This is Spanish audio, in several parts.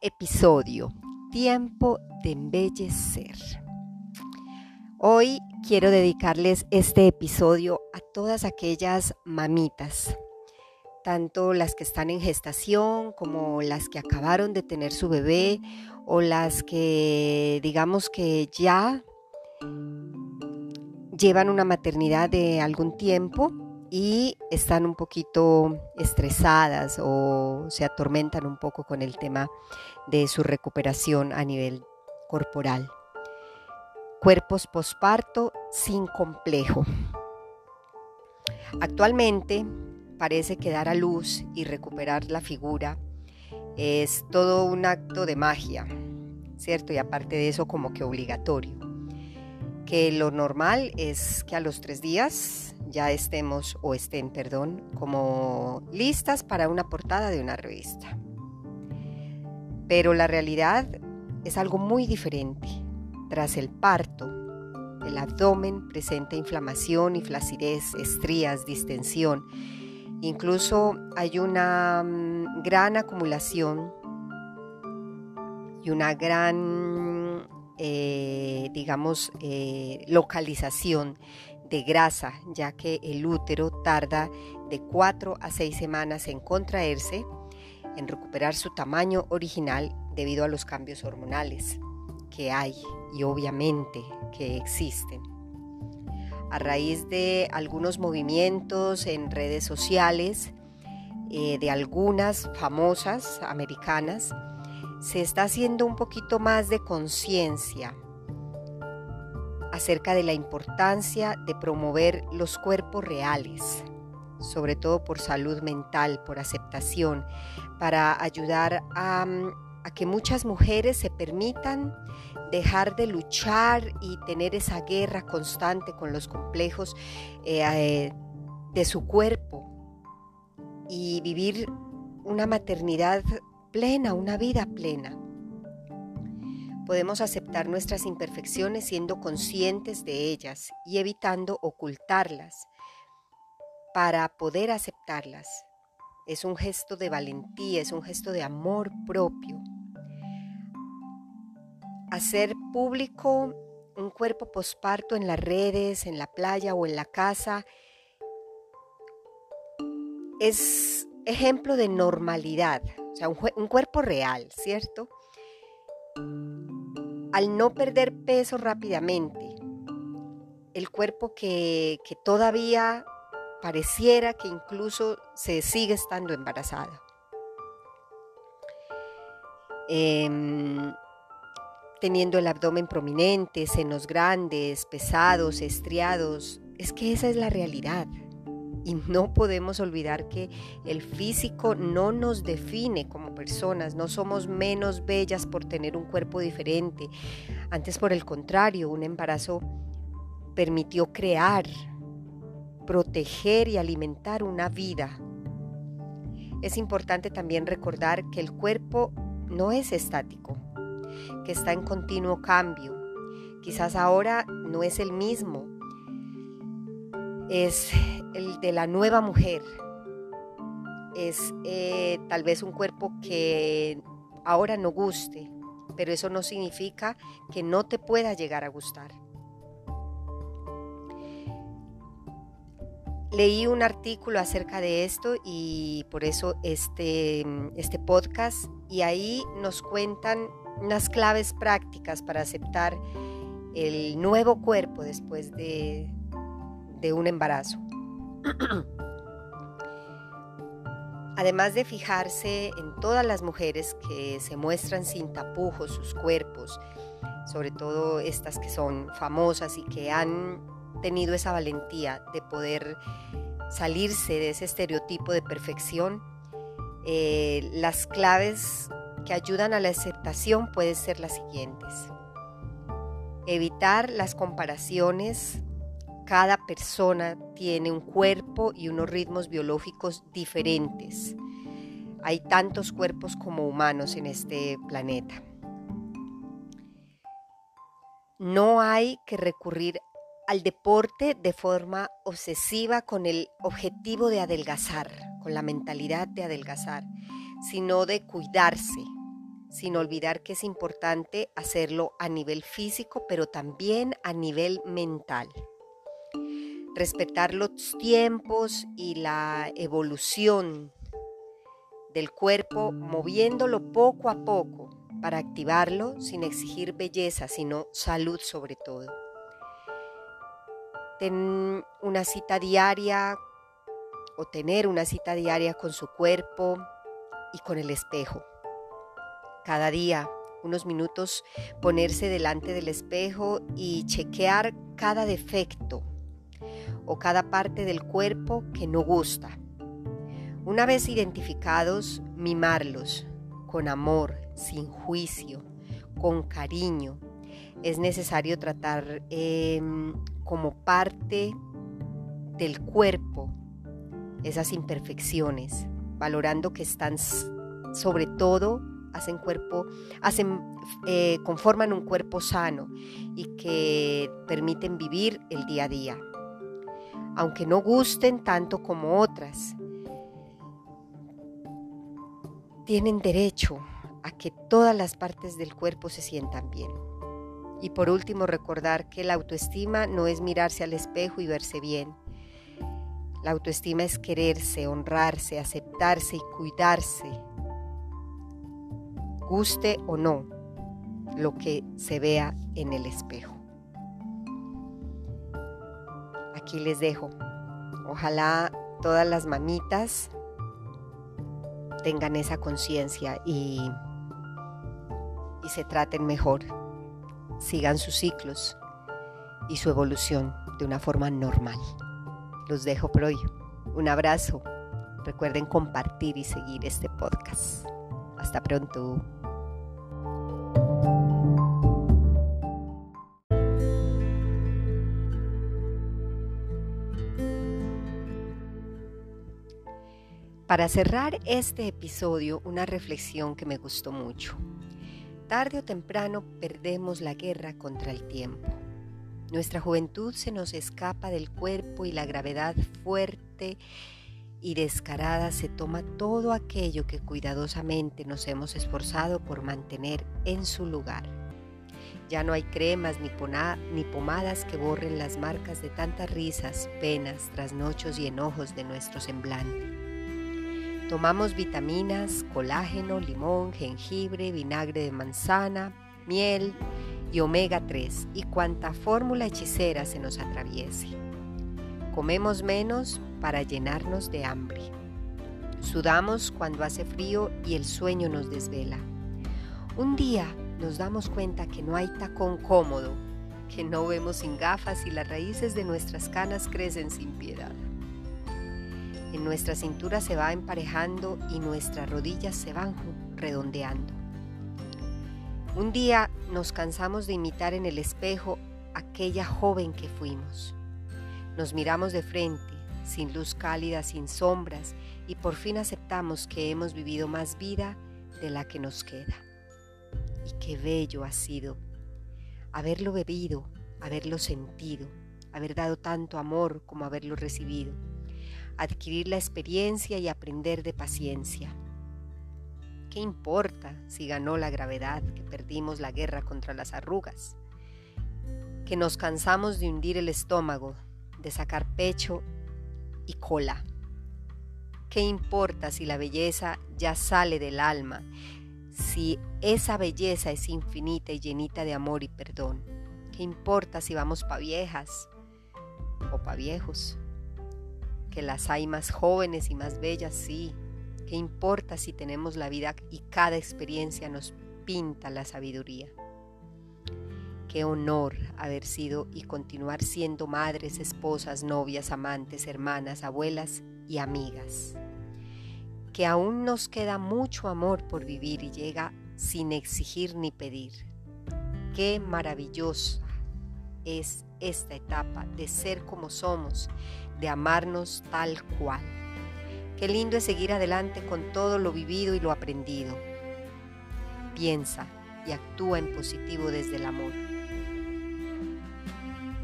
Episodio, tiempo de embellecer. Hoy quiero dedicarles este episodio a todas aquellas mamitas, tanto las que están en gestación como las que acabaron de tener su bebé o las que digamos que ya llevan una maternidad de algún tiempo y están un poquito estresadas o se atormentan un poco con el tema de su recuperación a nivel corporal. Cuerpos posparto sin complejo. Actualmente parece que dar a luz y recuperar la figura es todo un acto de magia, ¿cierto? Y aparte de eso como que obligatorio. Que lo normal es que a los tres días ya estemos o estén, perdón, como listas para una portada de una revista. Pero la realidad es algo muy diferente. Tras el parto, el abdomen presenta inflamación y flacidez, estrías, distensión. Incluso hay una mm, gran acumulación y una gran, eh, digamos, eh, localización de grasa, ya que el útero tarda de 4 a 6 semanas en contraerse, en recuperar su tamaño original debido a los cambios hormonales que hay y obviamente que existen. A raíz de algunos movimientos en redes sociales, eh, de algunas famosas americanas, se está haciendo un poquito más de conciencia acerca de la importancia de promover los cuerpos reales, sobre todo por salud mental, por aceptación, para ayudar a, que muchas mujeres se permitan dejar de luchar y tener esa guerra constante con los complejos eh, eh, de su cuerpo y vivir una maternidad plena, una vida plena. Podemos aceptar nuestras imperfecciones siendo conscientes de ellas y evitando ocultarlas para poder aceptarlas. Es un gesto de valentía, es un gesto de amor propio. Hacer público un cuerpo posparto en las redes, en la playa o en la casa es ejemplo de normalidad, sea, un, cuerpo real, ¿cierto? al no perder peso rápidamente, el cuerpo que, todavía pareciera que incluso se sigue estando embarazada. Em, teniendo el abdomen prominente, senos grandes, pesados, estriados. Es que esa es la realidad. Y no podemos olvidar que el físico no nos define como personas, no somos menos bellas por tener un cuerpo diferente. Antes, por el contrario, un embarazo permitió crear, proteger y alimentar una vida. Es importante también recordar que el cuerpo no es estático, que está en continuo cambio. Quizás ahora no es el mismo, es el de la nueva mujer. Es eh, tal vez un cuerpo que ahora no guste, pero eso no significa que no te pueda llegar a gustar. Leí un artículo acerca de esto y por eso este, este podcast y ahí nos cuentan unas claves prácticas para aceptar el nuevo cuerpo después de, de un embarazo. Además de fijarse en todas las mujeres que se muestran sin tapujos sus cuerpos, sobre todo estas que son famosas y que han tenido esa valentía de poder salirse de ese estereotipo de perfección, Eh, las claves que ayudan a la aceptación pueden ser las siguientes. Evitar las comparaciones. Cada persona tiene un cuerpo y unos ritmos biológicos diferentes. Hay tantos cuerpos como humanos en este planeta. No hay que recurrir al deporte de forma obsesiva con el objetivo de adelgazar, con la mentalidad de adelgazar, sino de cuidarse, sin olvidar que es importante hacerlo a nivel físico, pero también a nivel mental. Respetar los tiempos y la evolución del cuerpo, moviéndolo poco a poco para activarlo sin exigir belleza, sino salud sobre todo. Ten una cita diaria o tener una cita diaria con su cuerpo y con el espejo. Cada día, unos minutos, ponerse delante del espejo y chequear cada defecto o cada parte del cuerpo que no gusta. Una vez identificados, mimarlos con amor, sin juicio, con cariño. Es necesario tratar em, como parte del cuerpo esas imperfecciones, valorando que están sobre todo hacen cuerpo, hacen, eh, conforman un cuerpo sano y que permiten vivir el día a día. Aunque no gusten tanto como otras, tienen derecho a que todas las partes del cuerpo se sientan bien. Y por último, recordar que la autoestima no es mirarse al espejo y verse bien. La autoestima es quererse, honrarse, aceptarse y cuidarse, guste o no lo que se vea en el espejo. Aquí les dejo. Ojalá todas las mamitas tengan esa conciencia y y se traten mejor, sigan sus ciclos y su evolución de una forma normal. Los dejo por hoy. Un abrazo. Recuerden compartir y seguir este podcast. Hasta pronto. Para cerrar este episodio, una reflexión que me gustó mucho. Tarde o temprano perdemos la guerra contra el tiempo. Nuestra juventud se nos escapa del cuerpo y la gravedad fuerte y descarada se toma todo aquello que cuidadosamente nos hemos esforzado por mantener en su lugar. Ya no hay cremas ni, ni pomadas que borren las marcas de tantas risas, penas, trasnochos y enojos de nuestro semblante. Tomamos vitaminas, colágeno, limón, jengibre, vinagre de manzana, miel y omega 3 y cuanta fórmula hechicera se nos atraviese. Comemos menos para llenarnos de hambre. Sudamos cuando hace frío y el sueño nos desvela. Un día nos damos cuenta que no hay tacón cómodo, que no vemos sin gafas y las raíces de nuestras canas crecen sin piedad. En nuestra cintura se va emparejando y nuestras rodillas se van redondeando. Un día nos cansamos de imitar en el espejo aquella joven que fuimos. Nos miramos de frente, sin luz cálida, sin sombras, y por fin aceptamos que hemos vivido más vida de la que nos queda. Y qué bello ha sido haberlo bebido, haberlo sentido, haber dado tanto amor como haberlo recibido adquirir la experiencia y aprender de paciencia. ¿Qué importa si ganó la gravedad, que perdimos la guerra contra las arrugas? Que nos cansamos de hundir el estómago, de sacar pecho y cola. ¿Qué importa si la belleza ya sale del alma, si esa belleza es infinita y llenita de amor y perdón? ¿Qué importa si vamos pa' viejas o pa' viejos? Que las hay más jóvenes y más bellas, sí. ¿Qué importa si tenemos la vida y cada experiencia nos pinta la sabiduría? Qué honor haber sido y continuar siendo madres, esposas, novias, amantes, hermanas, abuelas y amigas. que aún nos queda mucho amor por vivir y llega sin exigir ni pedir. Qué maravillosa es esta etapa de ser como somos, de amarnos tal cual. Qué lindo es seguir adelante con todo lo vivido y lo aprendido. Piensa y actúa en positivo desde el amor.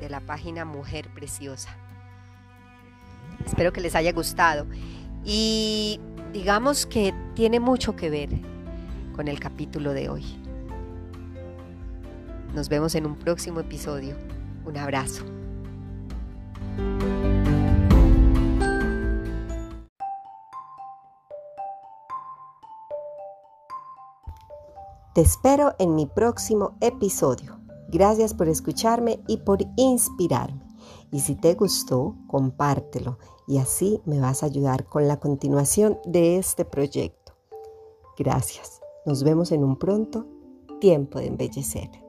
De la página Mujer Preciosa. Espero que les haya gustado. Y digamos que tiene mucho que ver con el capítulo de hoy. Nos vemos en un próximo episodio. Un abrazo. Te espero en mi próximo episodio. Gracias por escucharme y por inspirarme. Y si te gustó, compártelo y así me vas a ayudar con la continuación de este proyecto. Gracias. Nos vemos en un pronto tiempo de embellecer.